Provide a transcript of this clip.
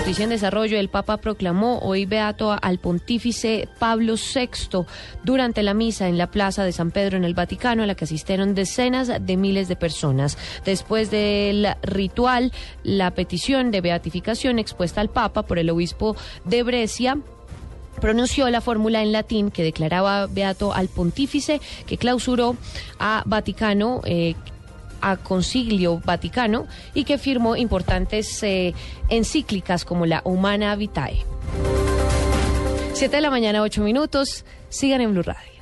Noticia en desarrollo, el Papa proclamó hoy beato al pontífice Pablo VI durante la misa en la Plaza de San Pedro en el Vaticano, a la que asistieron decenas de miles de personas. Después del ritual, la petición de beatificación expuesta al Papa por el obispo de Brescia pronunció la fórmula en latín que declaraba beato al pontífice que clausuró a Vaticano. Eh, a Concilio Vaticano y que firmó importantes eh, encíclicas como la Humana Vitae. Siete de la mañana, ocho minutos. Sigan en Blue Radio.